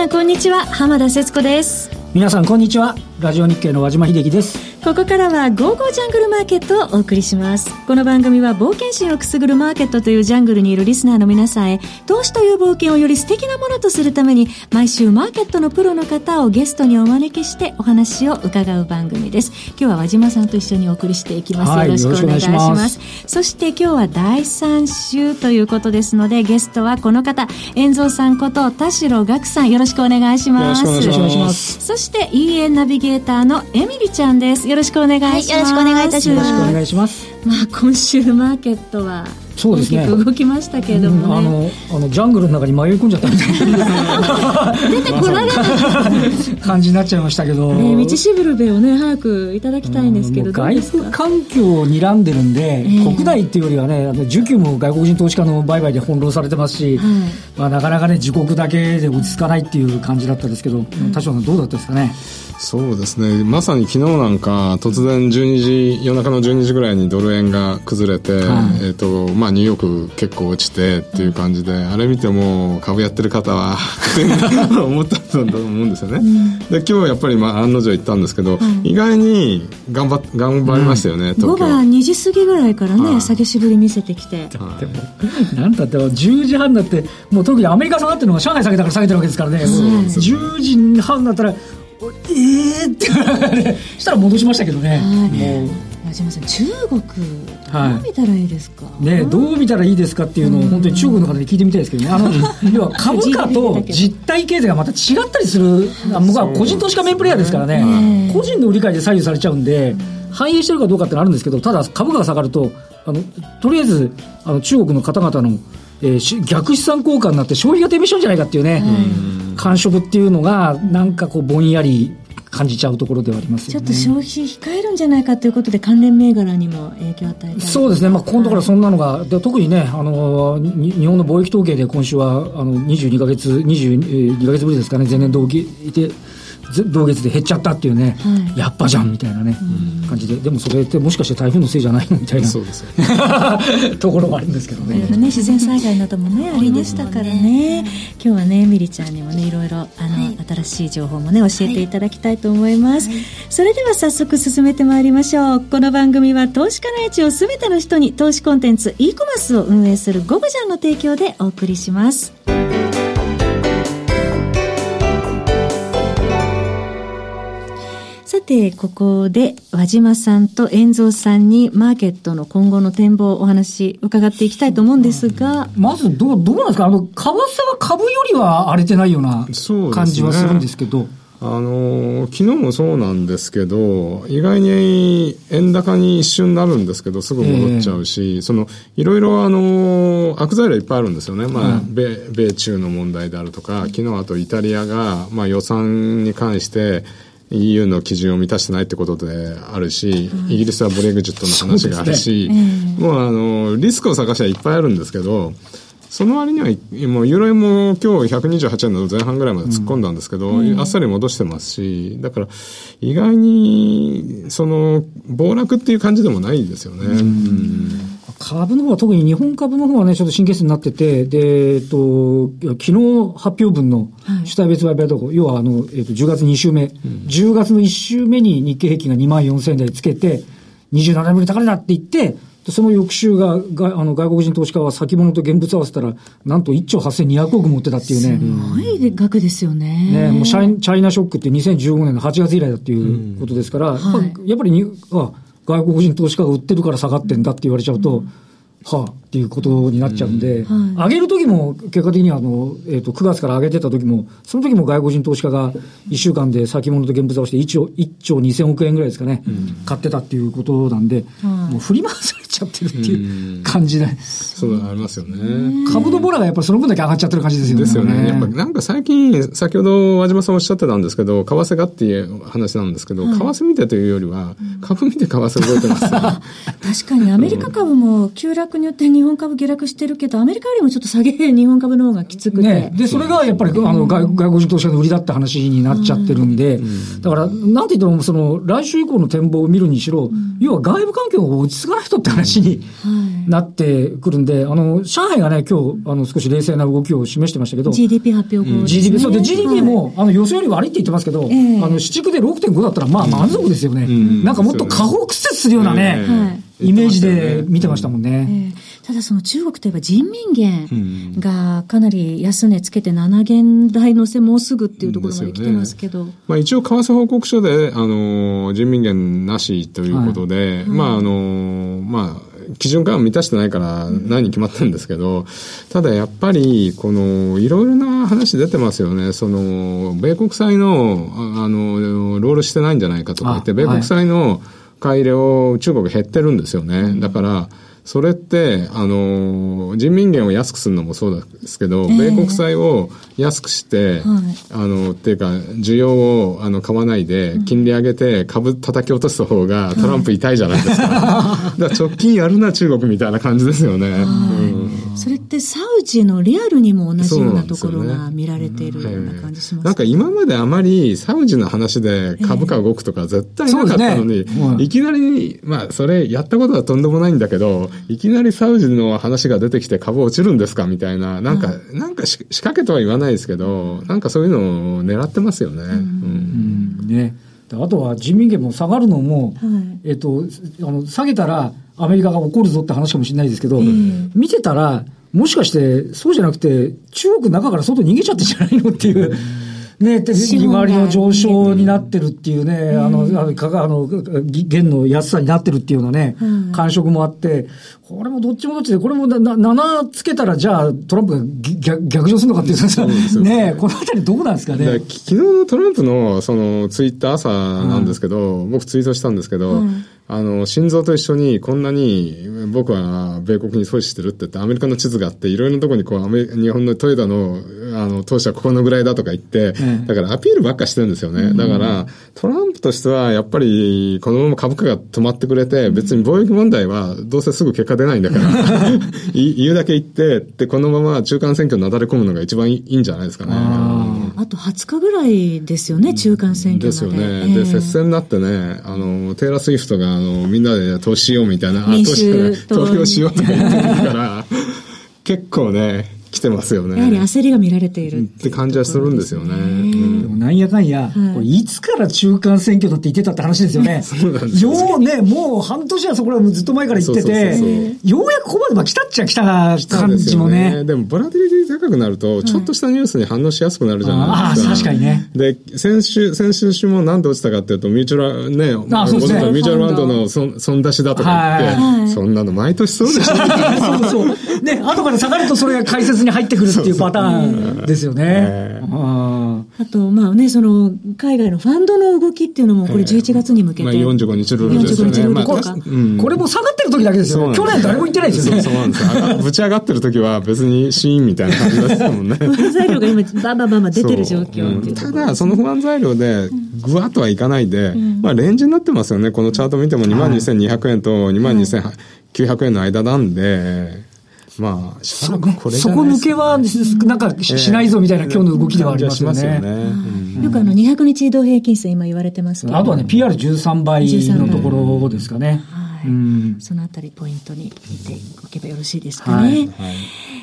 さんこんにちは。浜田節子です。皆さんこんにちは。ラジオ日経の和島秀樹です。ここからは「ゴーゴージャングルマーケット」をお送りします。この番組は冒険心をくすぐるマーケットというジャングルにいるリスナーの皆さんへ投資という冒険をより素敵なものとするために毎週マーケットのプロの方をゲストにお招きしてお話を伺う番組です。今日は和島さんと一緒にお送りしていきます、はい、よろしくお願いします。そして今日は第3週ということですのでゲストはこの方遠蔵さんこと田代岳さん。よろしくお願いします。よろしくお願いします。そして EA ナビゲーターのエミリちゃんですよろしくお願いします、はい、よろしくお願いいたします。よろしくお願いします。まあ今週マーケットはそうですね。動きましたけれども、ね。うん、あのあのジャングルの中に迷い込んじゃったみたいな。出てこられない。感じになっちゃいましたけど、ね、道しるべをね早くいただきたいんですけど、外部環境を睨んでるんで、えー、国内っていうよりはね需給も外国人投資家の売買で翻弄されてますし、はい、まあ、なかなかね自国だけで落ち着かないっていう感じだったんですけど、うん、田代さんどうだったですかね？そうですね。まさに昨日なんか突然12時夜中の12時ぐらいにドル円が崩れて、はい、えーとまあ、ニューヨーク結構落ちてっていう感じで、あれ見ても株やってる方は 思ったと思うんですよね、うん、で今日やっぱり、まあ、案の定行ったんですけど、意外に頑張頑張りましたよね、うん、午後2時過ぎぐらいからね、下げしぶり見せてきて、でもなんだって10時半になってもう特にアメリカ下がってるのが上海下げたから下げてるわけですからね、10時半になったらええー、って したら戻しましたけどね。はい矢島さん。中国どう見たらいいですか、はい、ねどう見たらいいですかっていうのを本当に中国の方に聞いてみたいですけどね。あの 要は株価と実体経済がまた違ったりする僕は個人投資家メインプレーヤーですからね。個人の理解で左右されちゃうんで反映してるかどうかってのあるんですけどただ株価が下がるとあのとりあえずあの中国の方々の、えー、逆資産効果になって消費が低迷しちゃうんじゃないかっていうね、感触っていうのがなんかこうぼんやり感じちゃうところではあります、ね、ちょっと消費控えるんじゃないかということで関連銘柄にも影響を与えてそうですね、まあ、今度からそんなのが、で特にねあの日本の貿易統計で今週はあの22か月22か月ぶりですかね。前年同期で同月で減っちゃったっていうね、はい、やっぱじゃんみたいなね、感じで。でもそれってもしかして台風のせいじゃないの？みたいなそうです ところもあるんですけどね。ね自然災害などもねありましたからね。今日はねみりちゃんにもねいろいろあの、はい、新しい情報もね教えていただきたいと思います、はい、それでは早速進めてまいりましょう。この番組は投資家の位置をすべての人に投資コンテンツ e コマースを運営するゴブジャンの提供でお送りしますて、ここで和島さんと遠蔵さんにマーケットの今後の展望お話伺っていきたいと思うんですが。まずどう、どうなんですか？あの、為替は株よりは荒れてないような感じはするんですけど。あの昨日もそうなんですけど、意外に円高に一瞬なるんですけど、すぐ戻っちゃうし、えー、その、いろいろあの、悪材料いっぱいあるんですよね。まあ、うん、米、米中の問題であるとか、昨日あとイタリアが、まあ予算に関して、EU の基準を満たしてないってことであるし、イギリスはブレグジットの話があるし、ね。もうあの、リスクを探しはいっぱいあるんですけど、その割には、もうユーロ円も今日128円の前半ぐらいまで突っ込んだんですけど、うん、あっさり戻してますし、だから意外に、その、暴落っていう感じでもないですよね。うん株の方は特に日本株の方はね、ちょっと神経質になってて、で、えっと、昨日発表分の主体別売買動向、はい、要はあの、えっと、10月2週目、うん、10月の1週目に日経平均が2万4000台つけて、27年ぶり高値だって言って、その翌週が、があの外国人投資家は先物と現物合わせたら、なんと1兆8200億持ってたっていうね。すごい額ですよね。ね、もうチャイチャイナショックって2015年の8月以来だっていうことですから、うん。はい、やっぱりに、あ、外国人投資家が売ってるから下がってんだって言われちゃうと、うん。はあ、っていうことになっちゃうんで、うん。はい、上げる時も、結果的にはあの、えっ、ー、と、9月から上げてた時も、その時も外国人投資家が1週間で先物と現物合わせて1兆 ,1 兆2000億円ぐらいですかね、うん、買ってたっていうことなんで、もう振り回されちゃってるっていう感じで。そうありますよね。株のボラがやっぱりその分だけ上がっちゃってる感じですよね。ですよね。やっぱなんか最近、先ほど和島さんおっしゃってたんですけど、為替がっていう話なんですけど、はい、為替見てというよりは、株見て為替動いてます、ね、確かにアメリカ株も急落によって日本株下落してるけど、アメリカよりもちょっと下げ、日本株の方がきつくて。ね、で、それがやっぱり、あの、外外国人投資家の売りだって話になっちゃってるんで、だから、なんて言っても、その、来週以降の展望を見るにしろ、要は外部環境が落ち着かない人って話話になってくるんで、あの、上海がね、今日、あの、少し冷静な動きを示してましたけど、GDP 発表後です、ね。GDP、そうで、GDP も、あの、予想より悪いって言ってますけど、ええ。あの、市地区で6.5だったら、まあ、満足ですよね。ん。なんかもっと過北節するようなね、はいイメージで見てましたもんね。ええ。ただその中国といえば人民元がかなり安値つけて7元台乗せもうすぐっていうところまで来てますけど。まあ、一応、為替報告書で、あの、人民元なしということで、まあ、あの、まあ、基準感は満たしてないから何に決まってるんですけど、ただやっぱり、この、いろいろな話出てますよね。その、米国債の、ああの、ロールしてないんじゃないかとか言って、あ米国債の買い入れを中国減ってるんですよね。だから、それって、あの、人民元を安くするのもそうですけど、米国債を安くして、あの、っていうか、需要をあの買わないで、金利上げて株叩き落とす方がトランプ痛いじゃないですか。だから直近やるな中国みたいな感じですよね。うんそれってサウジのリアルにも同じようなところが見られているような感じしますなんか今まであまりサウジの話で株価動くとか絶対なかったのに、そうですね。うんいきなり、まあそれやったことはとんでもないんだけど、いきなりサウジの話が出てきて株落ちるんですかみたいな、なんか、なんかし仕掛けとは言わないですけど、なんかそういうのを狙ってますよね。うん。うん。ね。であとは人民元も下がるのも、はい。えっと、あの、下げたらアメリカが怒るぞって話かもしれないですけど、見てたら、もしかして、そうじゃなくて、中国の中から外逃げちゃってんじゃないのっていう、ね、で利回りの上昇になってるっていうね、あの、あの、かがあの、ぎ元の安さになってるっていうようなね、感触もあって、これもどっちもどっちで、これもなな7つけたら、じゃあ、トランプがぎ逆逆上するのかっていうさ、ね、このあたりどうなんですかね？昨日のトランプのそのツイッター朝なんですけど、僕ツイートしたんですけど、あの、心臓と一緒にこんなに僕は米国に投資してるって言ってアメリカの地図があっていろいろなところにこうアメ日本のトヨタのあの投資はここのぐらいだとか言って、ええだからアピールばっかしてるんですよね。だからトランプとしてはやっぱりこのまま株価が止まってくれて別に貿易問題はどうせすぐ結果出ないんだから い言うだけ言ってでこのまま中間選挙なだれ込むのが一番いいんじゃないですかね。あと20日ぐらいですよね、中間選挙まで。ですよね。ええで、接戦になってね、あの、テイラー・スウィフトが、あの、みんなで投資しようみたいな、投資投票しようとか言ってるから、結構ね、来てますよね。やはり焦りが見られている。って感じはするんですよね。うんでもなんやかんや、これいつから中間選挙だって言ってたって話ですよね。そうなんですよようね、もう半年はそこらずっと前から言ってて、そうそうそうようやくここまでまあ来たっちゃ来た感じですよね。もね。でも、ボラティリティ高くなると、ちょっとしたニュースに反応しやすくなるじゃああ、ないですか。確かにね。で、先週、先週週もなんで落ちたかっていうと、ミューチュラル、ね、あそうですねミューチュラルファンドの損損出しだとか言って、そんなの毎年そうでしょ そうそう。ね、後から下がるとそれが解説に入ってくるっていうパターンですよね。ああと、まあね、その、海外のファンドの動きっていうのも、これ11月に向けて。まあ、45日ルールですよ45日ルールね。まあこれも下がってる時だけですよ去年誰も言ってないですよね。そうなんですよ。あぶち上がってる時は別にシーンみたいな感じですもんね。不安材料が今、バンバンバンバン出てる状況ただ、その不安材料で、ぐわっとはいかないで、まあ、レンジになってますよね。このチャート見ても22,200円と22,900円の間なんで、まあ、しばらくこそこ抜けは、なんかししないぞみたいな今日の動きではありますよね。うんよくあの、200日移動平均線今言われてますけど。あとはね、PR13 倍のところですかね。はいうんそのあたりポイントに見ておけばよろしいですかね。はいはい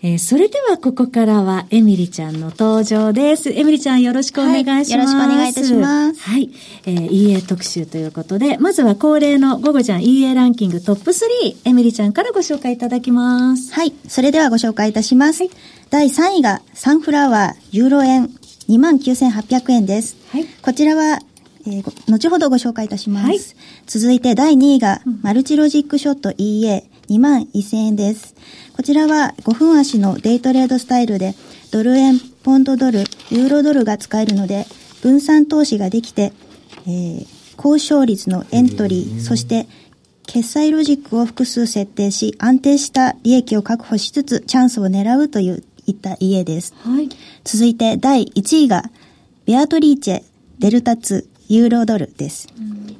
えーそれではここからはエミリちゃんの登場です。エミリちゃんよろしくお願いします。はいよろしくお願いいたしますはい。えー EA 特集ということで、まずは恒例の午後ちゃん EA ランキングトップ3、エミリちゃんからご紹介いただきます。はい。それではご紹介いたします。第3位がサンフラワーユーロ円29,800円です。はいこちらは、えーご後ほどご紹介いたします。はい続いて第2位が、マルチロジックショット EA2 万1000円です。こちらは5分足のデイトレードスタイルでドル円、ポンドドル、ユーロドルが使えるので分散投資ができて、えー高勝率のエントリー、そして決済ロジックを複数設定し、安定した利益を確保しつつ、チャンスを狙うという、いった家です。はい。続いて、第1位が、ベアトリーチェ、デルタ2、ユーロドルです。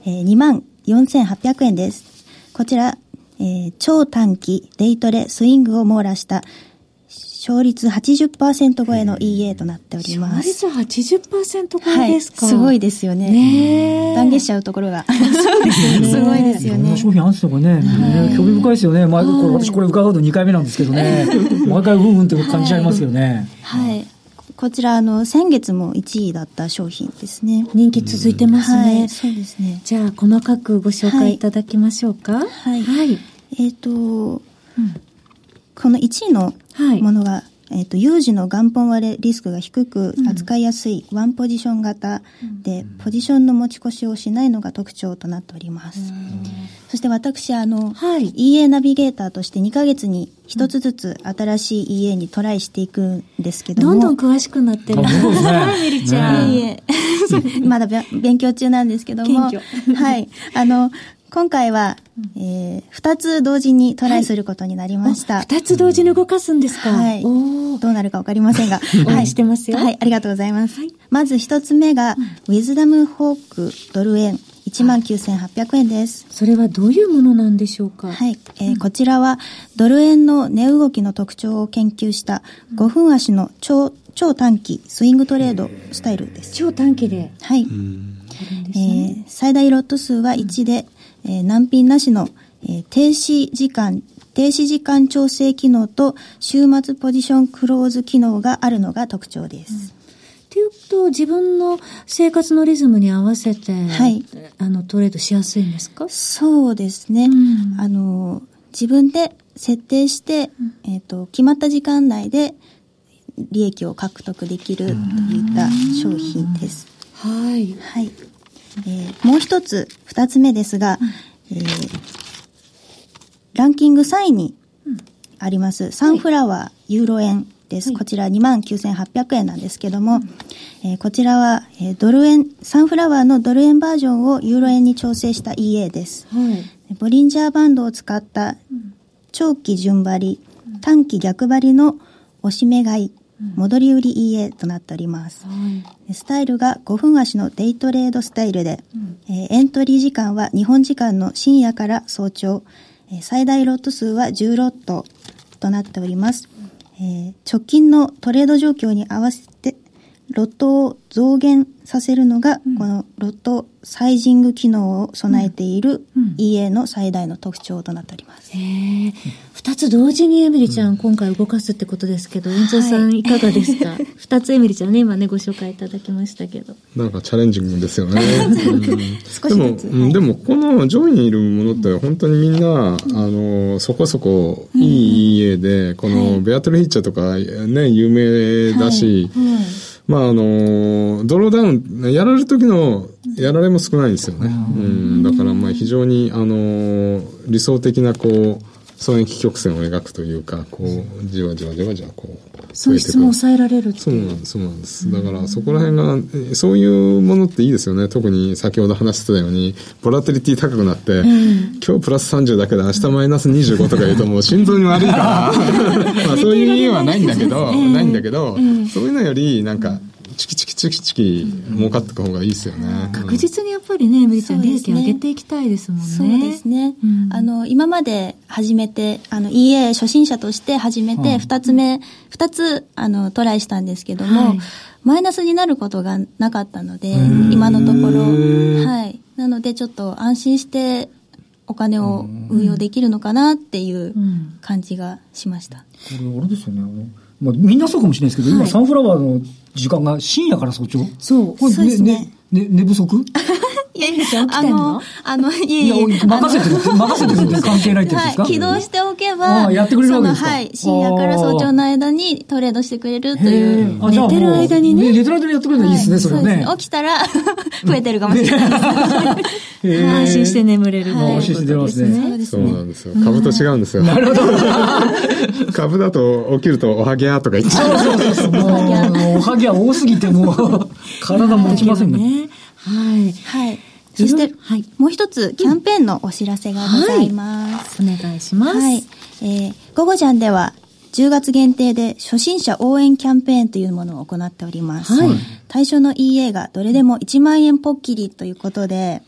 えー、2万4800円です。こちら、えー超短期、デイトレ、スイングを網羅した、勝率80%超えの EA となっております。勝率80%超えですか、はい、すごいですよね。ね断言しちゃうところが。そうですよね。すごいですよね。商品あるんですよね。ね興味深いですよね。まあ、これ私これ伺うと2回目なんですけどね。毎回うんうんって感じちゃいますよね。はい。はいこちら、あの、先月も1位だった商品ですね。人気続いてますね。はい、そうですね。じゃあ、細かくご紹介いただきましょうか。はい。はい、えっ、ー、と、うん、この1位のものが、はいえっ、ー、と、有事の元本割れリスクが低く扱いやすいワンポジション型で、うん、ポジションの持ち越しをしないのが特徴となっております。そして私、あの、はい、EA ナビゲーターとして2ヶ月に一つずつ新しい EA にトライしていくんですけども。どんどん詳しくなってる。そうですね。メリちゃん。いえいえ。まだ勉強中なんですけども。はい。あの、今回は、えー、二つ同時にトライすることになりました。二、はい、つ同時に動かすんですか？はい。どうなるかわかりませんが。はい。してますよ。はい、ありがとうございます。はい、まず一つ目が、うん、ウィズダムホークドル円。19,800円です。それはどういうものなんでしょうか？はい。えーうん、こちらは、ドル円の値動きの特徴を研究した5分足の超、超短期スイングトレードスタイルです。超短期ではい。えー、最大ロット数は1で、えー、難品なしの、えー、停止時間、停止時間調整機能と週末ポジションクローズ機能があるのが特徴です。うんっていうと、自分の生活のリズムに合わせて、はい、あの、トレードしやすいんですか？そうですね。うん、あの、自分で設定して、うん、えっ、ー、と、決まった時間内で利益を獲得できるといった商品です。はい。はい。えー、もう一つ、二つ目ですが、うん、えー、ランキング3位にあります、サンフラワー、ユーロ円です。はい、こちら29,800円なんですけども、うん、えー、こちらは、えー、ドル円、サンフラワーのドル円バージョンをユーロ円に調整した EA です。はい、ボリンジャーバンドを使った長期順張り、短期逆張りの押し目買い、戻り売り EA となっております。はい、スタイルが5分足のデイトレードスタイルで、うん、えー、エントリー時間は日本時間の深夜から早朝、えー、最大ロット数は10ロットとなっております。えー、直近のトレード状況に合わせて、ロットを増減させるのが、うん、このロットサイジング機能を備えている EA の最大の特徴となっております。へえ。二つ同時にエミリちゃん、うん、今回動かすってことですけど、遠藤さんい。かがですか？二、はい、つエミリちゃんね、今ね、ご紹介いただきましたけど。なんかチャレンジングですよね。うん、でも、はい、でもこの上位にいるものって本当にみんな、あの、そこそこいい EA で、このベアトルヒッチャーとかね、有名だし、はい。まああの、ドローダウン、やられる時のやられも少ないんですよね。うん、だからまあ非常に、あの、理想的なこう、損益曲線を描くというか、こう、じわじわじわじわこう。損失も抑えられるそうなんです、そうなんです。だからそこら辺が、そういうものっていいですよね。特に先ほど話してたように、ボラテリティ高くなって、うん、今日プラス30だけで明日マイナス25とか言うともう心臓に悪いから、まあそういう意味はないんだけど、ないんだけど、そういうのよりなんか、チキチキ儲かっていく方がいいですよね。確実にやっぱりね、メリちゃん利益上げていきたいですもんね。そうですね。うん、あの、今まで始めて、あの、EA 初心者として始めて、二つ目、二つ、あの、トライしたんですけども、はい、マイナスになることがなかったので、今のところ、はい。なので、ちょっと安心して、お金を運用できるのかなっていう感じがしました。これ、あれですよね。まあ、みんなそうかもしれないですけど、はい、今サンフラワーの時間が深夜から早朝そう。これそうですね。ね、ね、寝不足？いやいや、あの、あの、いえいえ。任せてる、任せてるって 関係ないってやつですか、はい、起動しておけば、あやってくれるわけですか？はい、深夜から早朝の間にトレードしてくれるという。寝てる間にね。寝てる間にやってくれるのいいですね、それね。起きたら、増えてるかもしれないです。安心して眠れる安心して寝ますね。そうなんですよ。株と違うんですよ。なるほど。株だと起きるとおはぎゃーとか言っちゃう。そうそうそう。もう、おはぎゃ多すぎてもう、体持ちませんね。はい。はい。そして、はい、もう一つ、キャンペーンのお知らせがございます。はい、お願いします。はい。えー、ゴゴジャンでは、10月限定で初心者応援キャンペーンというものを行っております。はい対象の EA がどれでも1万円ポッキリということで、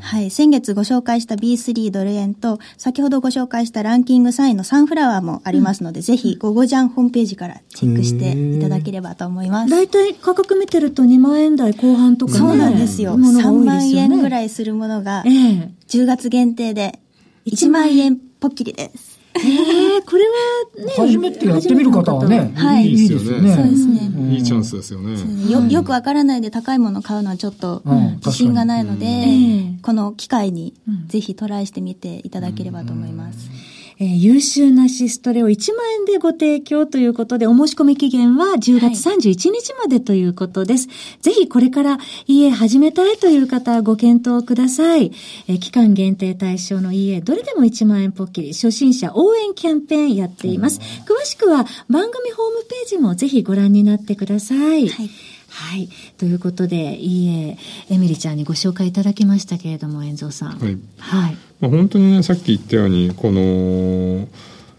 はい、先月ご紹介した B3 ドル円と、先ほどご紹介したランキング3位のサンフラワーもありますので、ぜひ、ゴゴジャンホームページからチェックしていただければと思います。大体価格見てると2万円台後半とかね。そうなんですよ。ものが多3いで万すよね円ぐらいするものが、ええ10月限定で1万円ポッキリです。ええこれはね。初めてやってみる方はね、はいいいですよね。そうですね。いいチャンスですよね。よ、よくわからないで高いものを買うのはちょっとうん自信がないので、ええこの機会にぜひトライしてみていただければと思います。えー優秀なシストレを1万円でご提供ということで、お申し込み期限は10月31日までということです。ぜひこれから家始めたいという方はご検討ください。えー期間限定対象の家、どれでも1万円ポッキリ、初心者応援キャンペーンやっています。詳しくは番組ホームページもぜひご覧になってください。はいはい。ということで、いいえ、エミリちゃんにご紹介いただきましたけれども、遠蔵さん。はいはい。まあ、本当にね、さっき言ったように、この、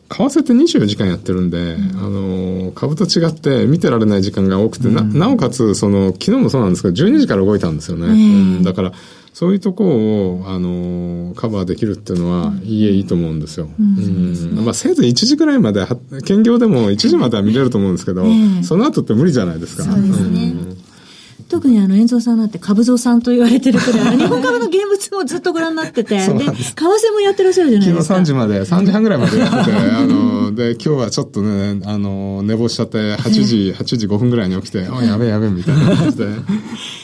為替って24時間やってるんで、あの、株と違って見てられない時間が多くて、な、なおかつ、その、昨日もそうなんですけど、12時から動いたんですよね。うん、だから、そういうとこを、あの、カバーできるっていうのは、いいえ、いいと思うんですよ。うん。まあ、せいぜい1時ぐらいまでは、兼業でも1時までは見れると思うんですけど、えその後って無理じゃないですか。そうですねん特にあの、遠蔵さんなんて株蔵さんと言われてるくらい、あの日本株の現物もずっとご覧になってて、で、為替もやってらっしゃるじゃない昨日ですか。3時まで、3時半ぐらいまでやってて、あの、で、今日はちょっとね、あの、寝坊しちゃって、8時、8時5分ぐらいに起きて、あ、やべえやべえ、みたいな感じで。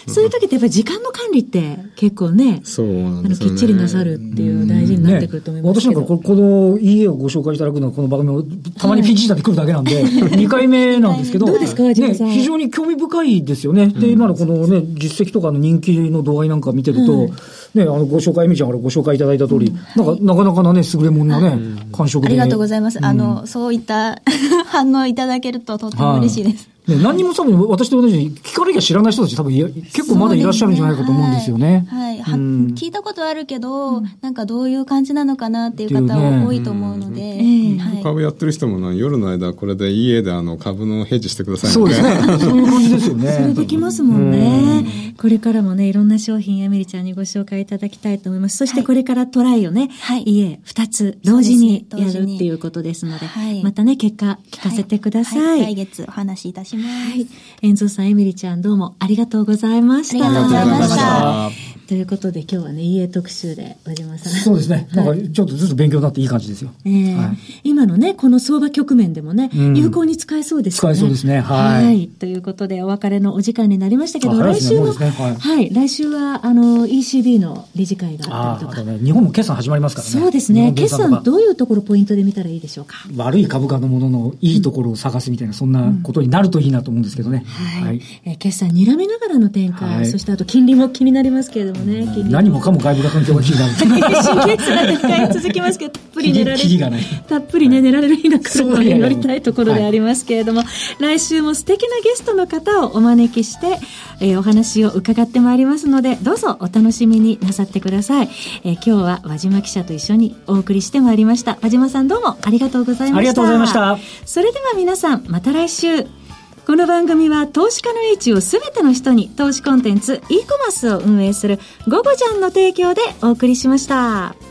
そういう時ってやっぱり時間の管理って結構ね、そうなんですよね。きっちりなさるっていう大事になってくると思いますけど。私なんかここの EA をご紹介いただくのはこの番組をたまにピンチしたって来るだけなんで、2回目なんですけど、どうですかね、さん非常に興味深いですよね。で、今のこのね、実績とかの人気の度合いなんか見てると、ね、あの、ご紹介、みちゃんからご紹介いただいた通り、なんか、なかなかなね、優れものなね、感触で。ありがとうございます。あの、そういった 反応いただけるととっても嬉しいです。ね、何にも多分私と同じように聞かなきゃ知らない人たち多分結構まだいらっしゃるんじゃないかと思うんですよね。はい。はいはうん聞いたことあるけど、なんかどういう感じなのかなっていう方っていうね多いと思うので、えはい。株やってる人もな夜の間、これで家であの、株のヘッジしてくださいそうですね。そういう感じですよね。それできますもんね。これからもね、いろんな商品、エミリちゃんにご紹介いただきたいと思います。そしてこれからトライをね、はいいえ、二つ同時にやるっていうことですので、はいまたね、結果聞かせてください。はい来月お話しいたします。はい。遠藤さん、エミリちゃん、どうもありがとうございました。ありがとうございましたということで、今日はね、EA 特集で、和島さん。そうですね。なんかちょっとずつ勉強になっていい感じですよ。ええはい今のね、この相場局面でもね、うん有効に使えそうですよね。使えそうですねはいということで、お別れのお時間になりましたけど、来週も、もうですねはいはい、来週は、あの、ECB の理事会があったりとか。あとね、日本も決算始まりますからね。そうですね。決算どういうところポイントで見たらいいでしょうか？悪い株価のもののいいところを探すみたいな、そんなことになるといいなと思うんですけどね。はい。えー決算睨みながらの展開、はいそしてあと金利も気になりますけれどもね。金利何もかも外部が環境が気になる。神経質な展開が続きますけど、たっぷり寝られキリがないたっぷりね、寝られる日が来るのに乗りたいところでありますけれども、来週も素敵なゲストの方をお招きして、えーお話を伺ってまいりますので、どうぞお楽しみになさってください。えー今日は和島記者と一緒にお送りしてまいりました。和島さんどうもありがとうございました。ありがとうございました。それでは皆さん、また来週。この番組は投資家の英知をすべての人に投資コンテンツ e コマースを運営するゴゴジャンの提供でお送りしました。